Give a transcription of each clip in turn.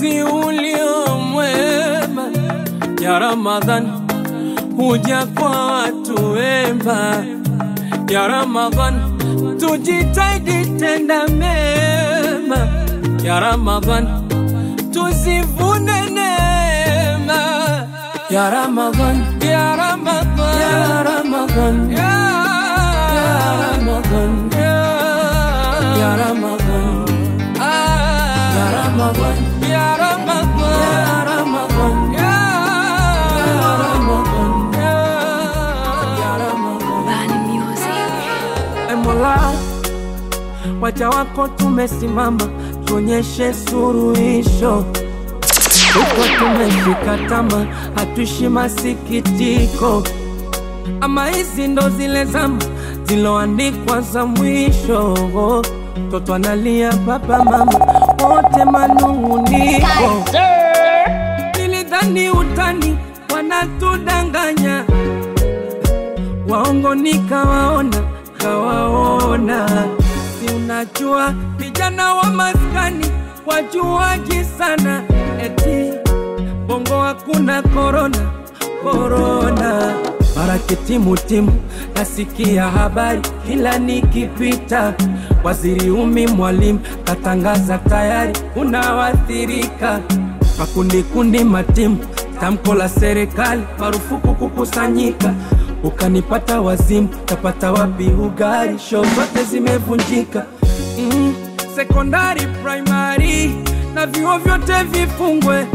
mwezi ulio mwema. Ya Ramadhan, huja kwa watu wema. Ya Ramadhan, tujitahidi tenda mema. Ya Ramadhan, tuzivune neema. Ya Ramadhan, Ya Ramadhan, Ya Ramadhan, Ya Ramadhan, Ya Ramadhan, Mola, waja wako tumesimama, tuonyeshe suruhisho. Huko tumefika tama, hatuishi masikitiko. Ama hizi ndo zile zama ziloandikwa za mwisho. Mtoto analia, baba mama wote manung'uniko. Nilidhani utani wanatudanganya waongo nikawaona kawaona, si unajua vijana wa maskani wajuaji sana, eti bongo hakuna korona korona, mara kitimutimu nasikia habari kila nikipita, waziri umi mwalimu katangaza tayari unawathirika. Makundi kundi matimu, tamko la serikali marufuku kukusanyika. Ukanipata wazimu, tapata wapi ugari Show zote zimevunjika. Mm, sekondari, primary na vyuo vyote vifungwe.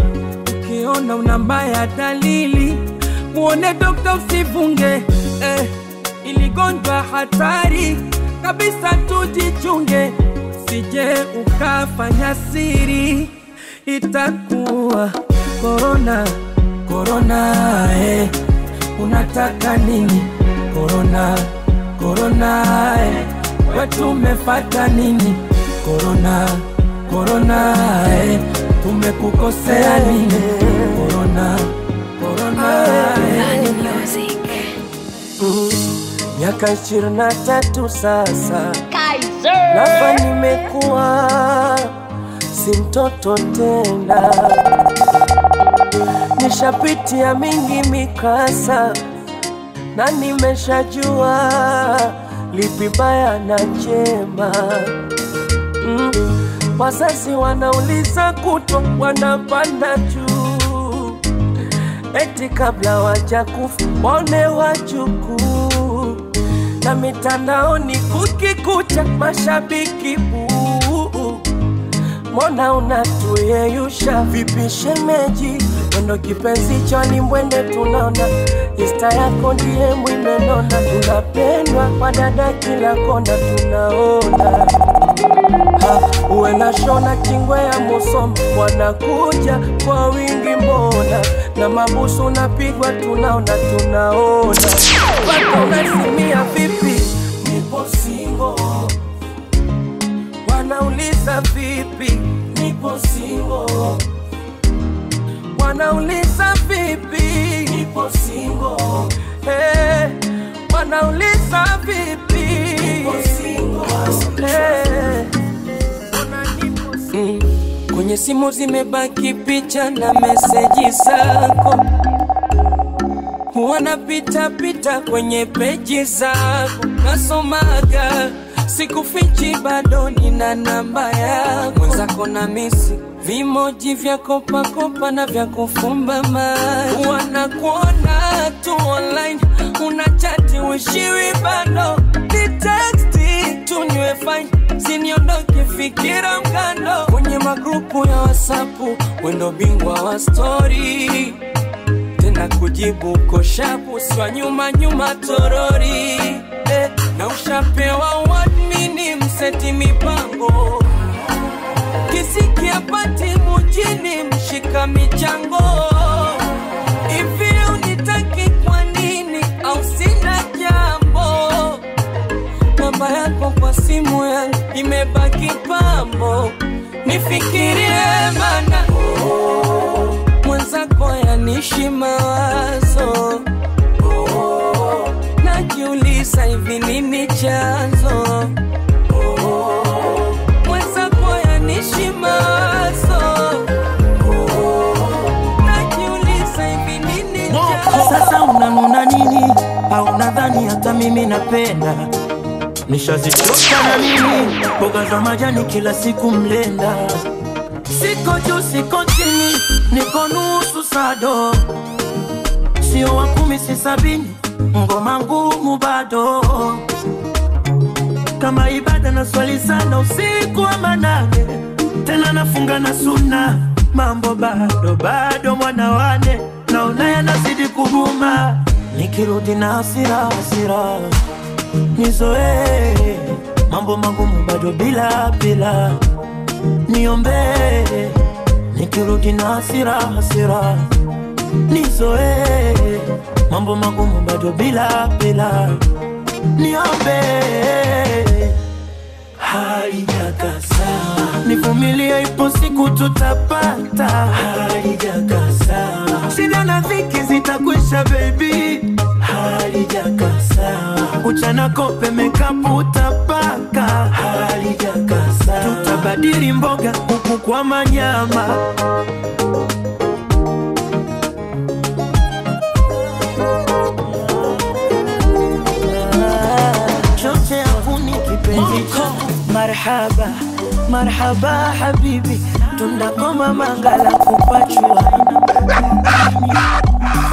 Ukiona una mbaya dalili, muone dokta usivunge. Eh, iligonjwa hatari kabisa, tujichunge, sije ukafanya siri itakuwa korona korona eh. Unataka nini? Korona korona eh. wetu umefata nini? Korona korona eh. tumekukosea nini? Korona korona eh. Bani miaka ishirini na tatu sasa. Nafa nimekuwa si mtoto tena, nishapitia mingi mikasa na nimeshajua lipi baya na jema. Mm. Wazazi wanauliza kutwa, wanapanda juu, eti kabla wajakufa waone wajukuu na mitandaoni kukikucha mashabiki buu, mbona unatuyeyusha vipi shemeji? Wendo kipenzi choni mwende tunaona. Ista yako ndiye mwimenona, unapendwa kwa dada kila kona tunaona. Ha, uwe na shona kingwe ya Musoma wanakuja kwa wingi mbona, na mabusu unapigwa tunaona tunaona, mpaka unasimia vipi? Nipo singo, wanauliza vipi? Nipo singo, wanauliza vipi? Nipo singo, hey, wanauliza vipi? Nipo singo, hey. Mm. Kwenye simu zimebaki picha na meseji zako, wanapita pita kwenye peji zako, nasomaga sikufichi, bado nina namba yako, mwenzako na misi vimoji vya kopakopa na vya kufumba macho, wanakuona tu online, unachati wishiwi bado. Ni teksti tunywe fine, siniondoke fikira mkando kwenye magrupu ya wasapu, wendo bingwa wa stori tena kujibu koshapu swa nyuma nyuma torori. Eh, na ushapewa wadmini mseti mipango Kisikia pati mujini mshika michango hivi unitaki kwa nini? Au sina jambo? Namba yako kwa simu yangu imebaki pambo, nifikirie mana mwenzako yanishi mawazo najiuliza hivi nini chanzo mimi napenda? Nishazichoka na mimi. Mboga za majani kila siku mlenda. Siko juu siko chini, niko nusu sado, sio wa kumi si sabini, ngoma ngumu bado. Kama ibada na swali sana usiku wa manane, tena nafunga na suna, mambo bado bado, mwana wane. Naona yanazidi kuguma, nikirudi na hasira hasira, nizoee mambo magumu bado bila bila, niombee nikirudi na hasira hasira, nizoee mambo magumu bado bila bila halijakasa, nivumilie, ipo siku tutapata. Shida na dhiki zitakwisha, baby. Halijakasa, uchana kope mekapu utapaka. Tutabadili mboga huku kwa manyama. choche yakuni kipenzi cha marhaba marhaba habibi. Tunakoma mangala kupachua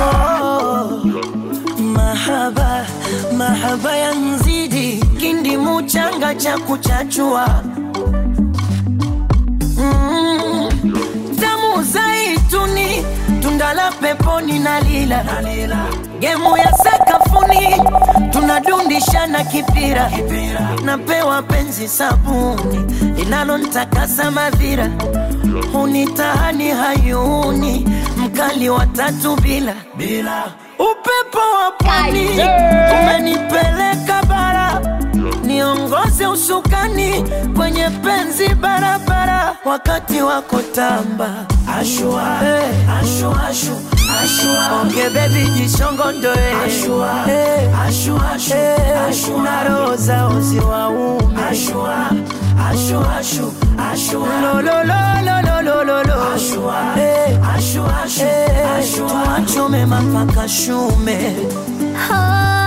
oh, mahaba mahaba ya mzidi kindi muchanga cha kuchachua. Mm, tamu zaituni tundala peponi na lila. Gemu ya sakafuni tunadundishana kipira. Napewa penzi sabuni. Linalontakasa madhira. Hunitahani hayuni. Mkali wa tatu bila. Bila. Upepo wa pwani. Umenipeleka niongoze usukani kwenye penzi barabara wakati wako tamba ashua, hey. ashua, ashu, ashua. onge bebi jishongondoe ashua, hey. ashua, ashu, hey. ashua. na roho zao ziwaume ashua, ashua, ashua, ashua. lololololololo ashua, hey. ashua, ashua, ashua. tuachome mapaka shume Kweli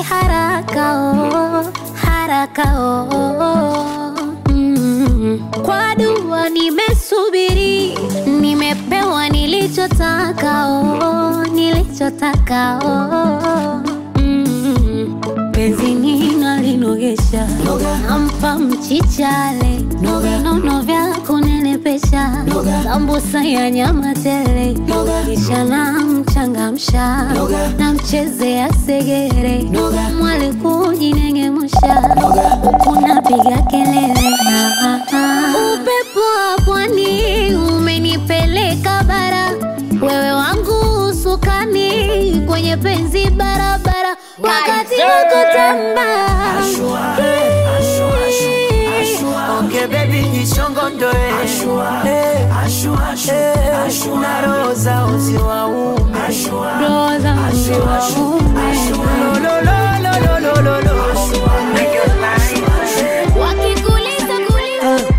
hayataki haraka oh, haraka oh. Mm. Kwa dua nimesubiri, nimepewa nilichotaka oh, nilichotaka oh. Mm. Penzi ninalinogesha nampa mchichale nono vya kunenepesha sambusa ya nyama tele kisha namchangamsha namchezea segere mwali kujinengemusha huku napiga kelele. Ah, ah, ah. upepo wa pwani umenipeleka bara. Wewe wangu usukani kwenye penzi barabara. Wakati wako baby jishongondoe Eh, eh, na roho zao ziwaume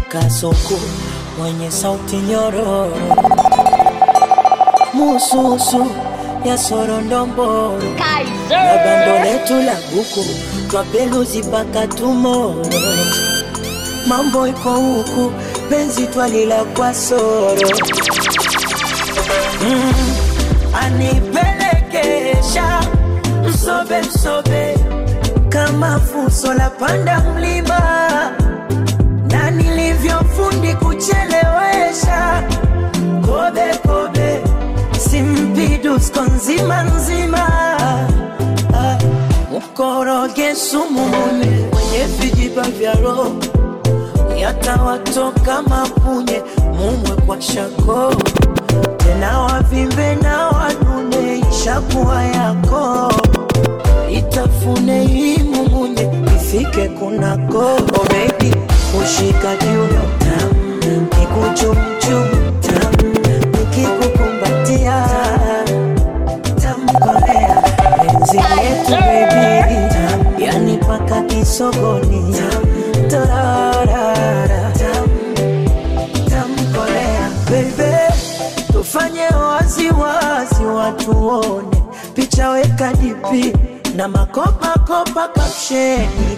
kasoko mwenye sauti nyororo mususu ya sorondomboro na bando letu la buku twapeluzi mpaka tumoro mambo iko huku penzi twalila kwa soro. Mm, anipelekesha msobe msobe kama fuso la panda mlima na nilivyofundi kuchelewesha kobe kobe simpidusko nzima nzima. Ah, mkoroge sumu mwenye vijiba vya roho watawatoka mapunye mumwe kwa shako. Tena wavimbe na wanune ishakuwa yako. Itafune imumunye ifike kunako. Oh baby ushika kiuno tam kikuchumchum tam nikikukumbatia penzi baby. Yani paka kisogoni wone picha weka dipi na makopa kopa kapsheni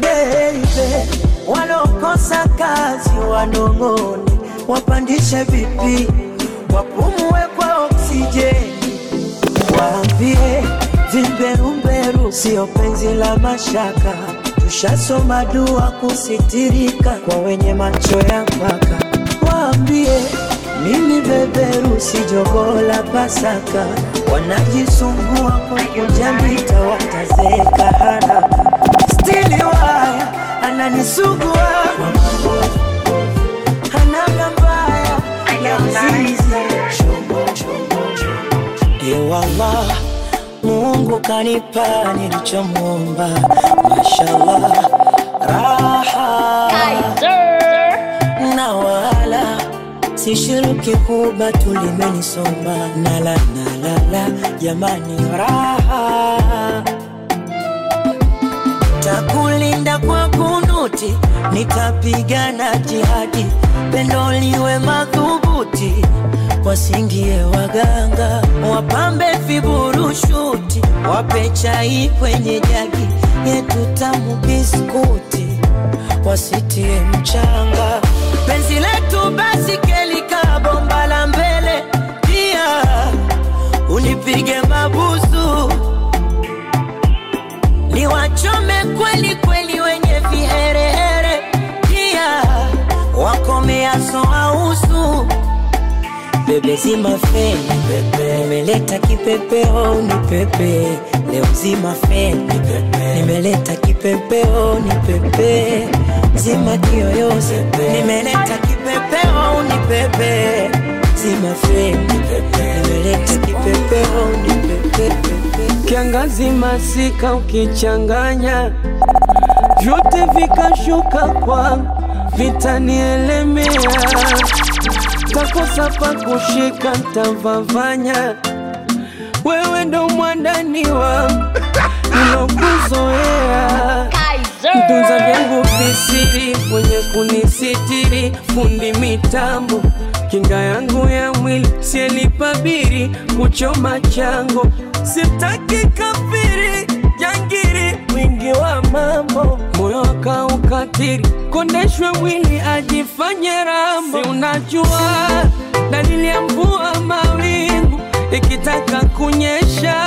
beibe walokosa kazi wanongoni wapandishe vipi? Wapumue kwa oksijeni. Waambie vimberumberu sio penzi la mashaka. Tushasoma dua kusitirika kwa wenye macho ya mpaka. Waambie mimi beberusi jogoo la Pasaka, wanajisumbua kukujambita, watazeka haraka. Stili waya ananisugua. Mbaya ya mzizi. Ewala, Mungu kanipa nilichomwomba, mashallah, raha. Na wala sishiriki kuba tulimenisomba. Nala nalala jamani raha. Takulinda kwa kunuti nitapigana jihadi. Pendo liwe madhubuti wasingie waganga. Wapambe viburushuti wape chai kwenye jagi. Yetu tamu biskuti wasitie mchanga penzi letu basi kelika bomba la mbele. Pia unipige mabusu. Niwachome kweli kweli wenye viherehere. Pia wakomeaso ausu bebe zima feni pepe nimeleta kipepeo ni pepe. Leo zima nimeleta kipepeo ni pepe zima kiyoyozi nimeleta kipepeo ni pepe zima feni nimeleta kipepeo ni pepe pepe kiangazi masika ukichanganya vyote vikashuka kwa vitanielemea takosa pa kushika ntavavanya. Wewe ndo mwandani wa nilokuzoea tunza vyangu visiri mwenye kunisitiri fundi mitambo. Kinga yangu ya mwili sielipabiri kuchoma chango. Sitaki kafiri jangiri mwingi wa mambo. Moyo akaukatiri kondeshwe mwili ajifanye rambo. Si unajua dalili ya mvua mawingu ikitaka kunyesha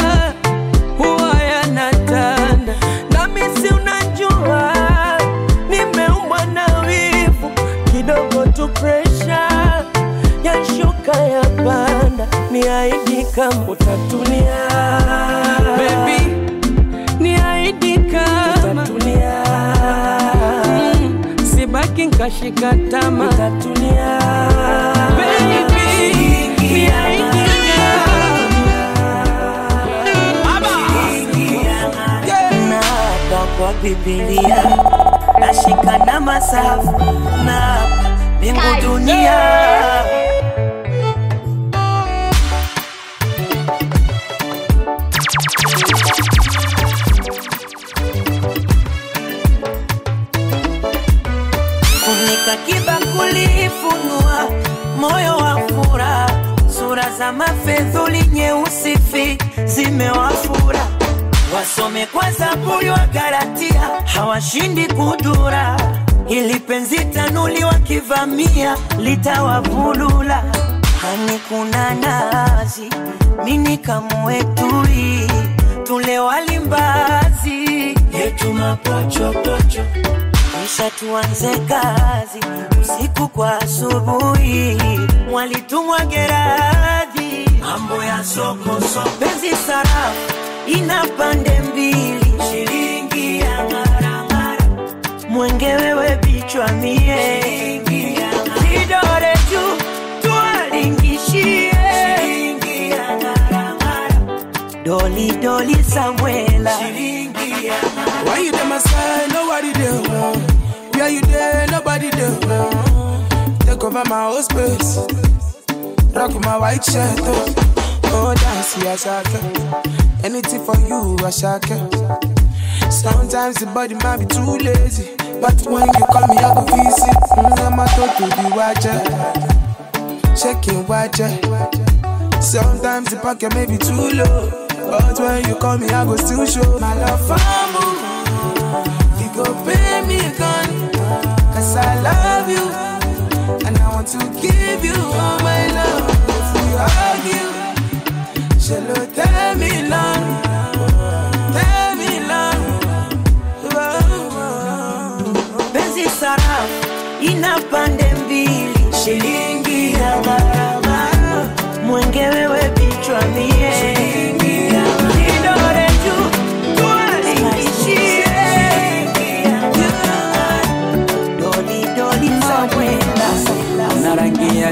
kama utatulia Baby, ni aidi kama utatulia mm, sibaki nkashika tama utatulia Baby, ni aidi kwa Biblia nashika na masafu na mbingu dunia kibakuli funua moyo wa fura sura za mafedhuli nyeusi fi zimewafura. Wasome kwa zaburi wa garatia hawashindi kudura. Ili penzi tanuli wakivamia litawavulula. Hani kuna nazi mini kamwetui tule walimbazi yetu kisha tuanze kazi. Usiku kwa asubuhi, mwalitumwa Geradhi, mambo ya soko soko, penzi sarafu ina pande mbili, shilingi ya maramara, mwenge wewe bichwa mie. Kidore juu tuwalingishie doli doli Samuela. Why you my side? Nobody there. Where you there? Nobody there. Take over my whole space. Rock my white shirt. Oh, dance, yeah, shaka. Anything for you, I shaka. Sometimes the body might be too lazy. But when you call me, I go visit. Mm, I'm a to the watcher. Checking watcher. Sometimes the pocket may be too low. But when you call me, I go still show my love for you. You go pay. Cause I love you. And I want to give you all my love. If we argue, she'll tell me long. Tell me long. Oh. penzi sarafu ina pande mbili shilingi ya gharama mwenge wewe vichwa mie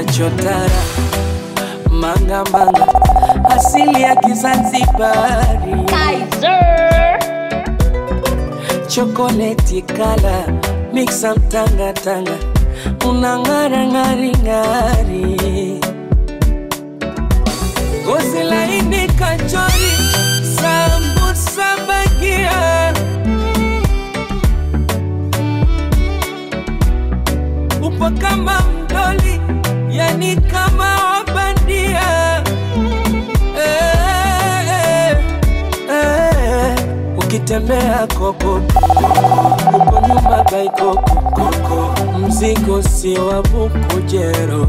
kinachotara mangamanga, asili ya Kizanzibari, chokoleti kala mixa mtangatanga, unang'ara ngari. Ukitembea koko. Uko nyumba kaikokokoko, mzigo si wa bukujero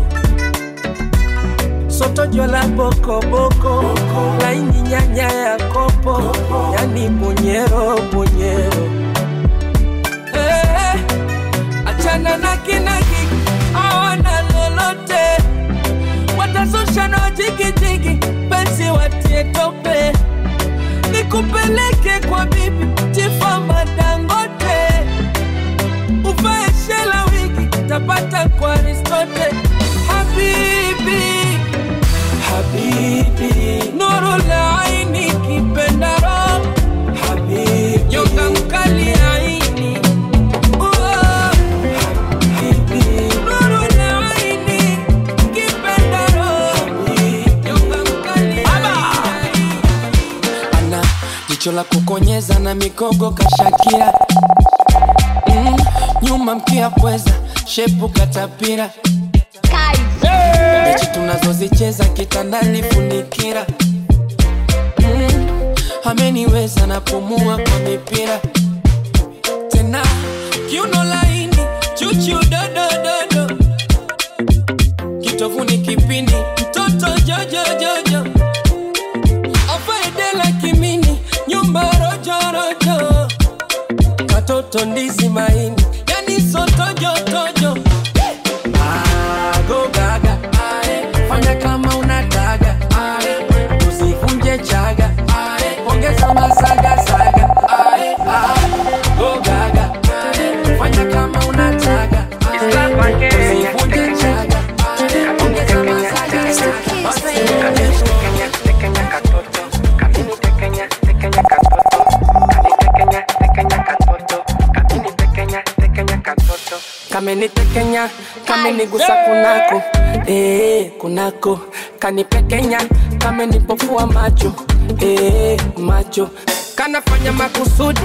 sotojo la bokoboko laini nyanya ya kopo. Yani bunyero bunyero eh, achana na awana lolote. Watazusha na wajigijigi penzi watie tope nikupeleke kwa bibi Tifa dangote. Uvae shela wigi tapata kwa aristote. Habibi habibi nuru laini aini jicho la kukonyeza na mikogo kashakia. Mm, nyuma mkia pweza shepu katapira. Mechi tunazozicheza kitandani funikira mm, ameniweza napumua kwa mipira. Tena kiuno laini chuchu dodododo. Kitovuni kipindi katoto ndizi maini yani sotojotojo agogaga kamenitekenya kamenigusa kunako. Eh, kunako. Kanipekenya kamenipofua macho. Eh, macho. Kanafanya makusudi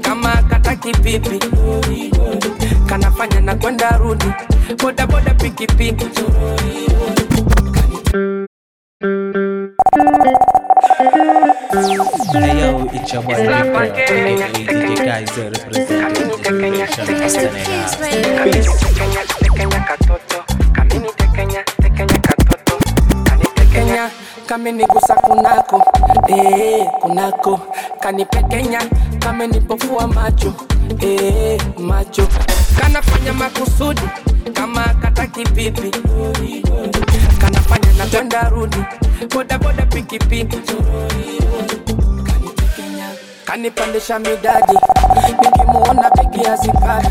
kama kataki pipi kanafanya na kwenda rudi. Bodaboda pikipiki Hey yo, it's your boy Rico, aka DJ Kaiser, representing generation Kenya. kamenigusa kunako. Eh, kunako. Kanipekenya kamenipofua macho. Eh, macho. Kanafanya makusudi kama kataki pipi kanafanya na kwenda rudi bodaboda pikipiki. Kanipandisha midadi nikimuona begi hazikadi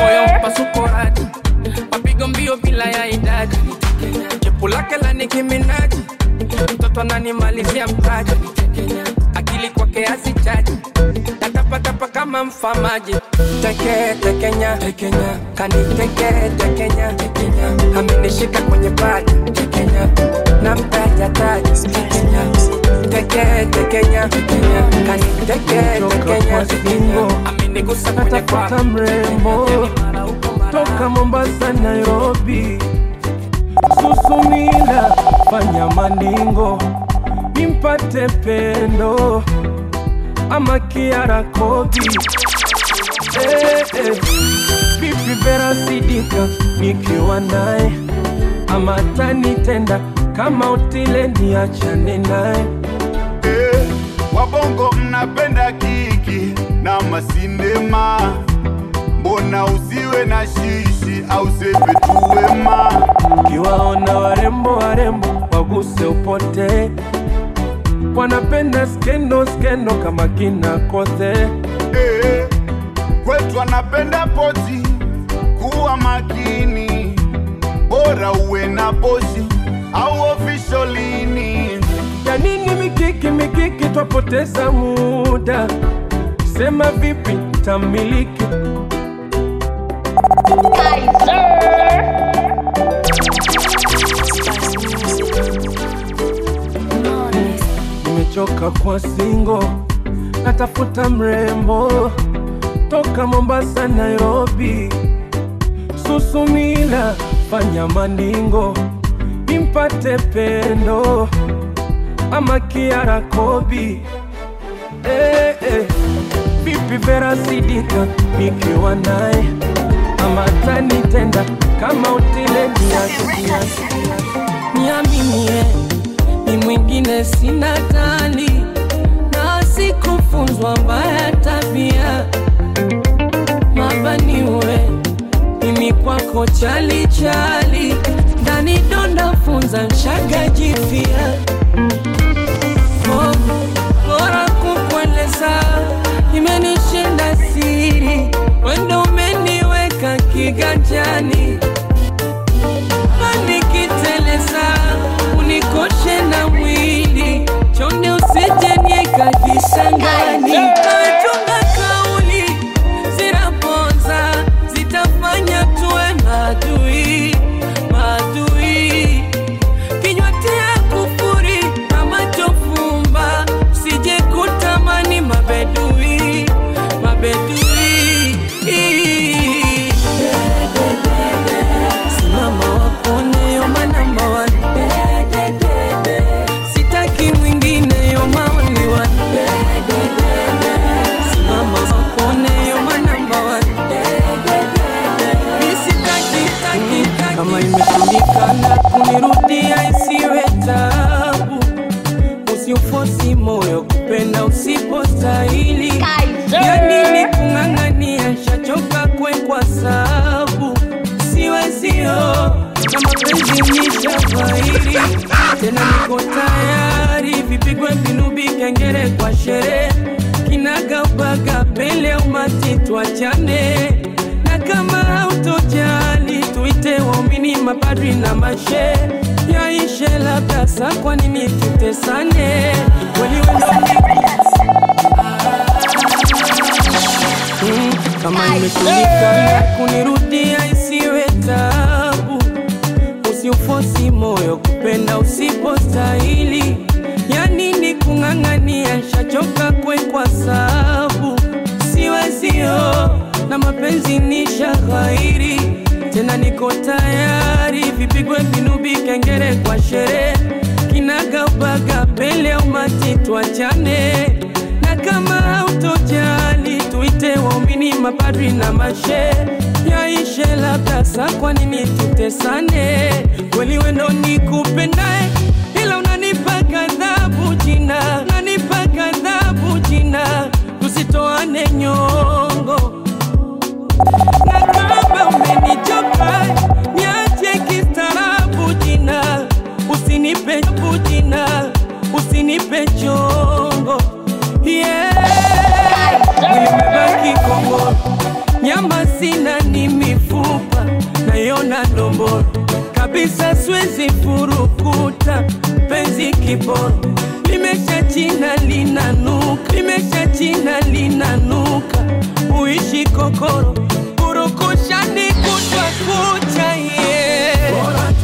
moyo mpasuko radi. Mapigo mbio bila ya idadi. Jepu lake la nikiminaji mtoto ananimalizia mtaji kama mfamaji teke tekenya tekenya kaniteke tekenya tekenya. Amenishika kwenye paja tekenya. Na mtaja taji tekenya. Teke tekenya tekenya kaniteke tekenya tekenya. amenigusa kwenye paja mrembo toka Mombasa, Nairobi, Susumila, fanya maningo nimpate pendo ama Kiara Kobi eh, eh. Vipi Vera Sidika nikiwa naye? Ama tanitenda kama utile niachane naye? Eh, wabongo mnapenda kiki na masindema, mbona usiwe na shishi au sepe tuwema? Kiwaona warembo warembo waguse upote, wanapenda skendo skendo kama kina kote hey, kwetu anapenda poti, kuwa makini, bora uwe na bosi au ofisholini. Ya nini mikiki mikiki, twapoteza muda. Sema vipi tamiliki nimechoka kwa singo, natafuta mrembo toka Mombasa, Nairobi, Susumila, fanya maningo nimpate pendo ama Kiara Kobi. Eh, eh. Vipi Vera Sidika nikiwa naye? Ama tanitenda kama utile niasi niaminie. ni mwingine sina tani na sikufunzwa mbaya tabia. Mabaniwe mimi kwako chali chali ndani donda funza nshaga jipya usiufosi usipo stahili, ya yanini kung'ang'ania shachoka kwekwa sabu siwezio na mapenzi ni shaghairi tena niko tayari vipigwe vinubi kengere kwa sherehe. Kinagaubaga pele umati tuachane. Na kama tuite waumini mapadri na mashe. Yaishe labda sa kwa nini tutesane? Kweli wendo ni kupendae ila unanipa kadhabu jina unanipa kadhabu jina. Tusitoane nyongo. Na kama umenichoka niache kistaarabu jina. Usinipe bujina usinipe chongo. Yeah kikongoro, nyama sina, ni mifupa nayona domboro kabisa, swezi furukuta penzi kiboro, limesha china linanuka, limesha china linanuka, uishi kokoro kurukushani kutwa kucha, yeah.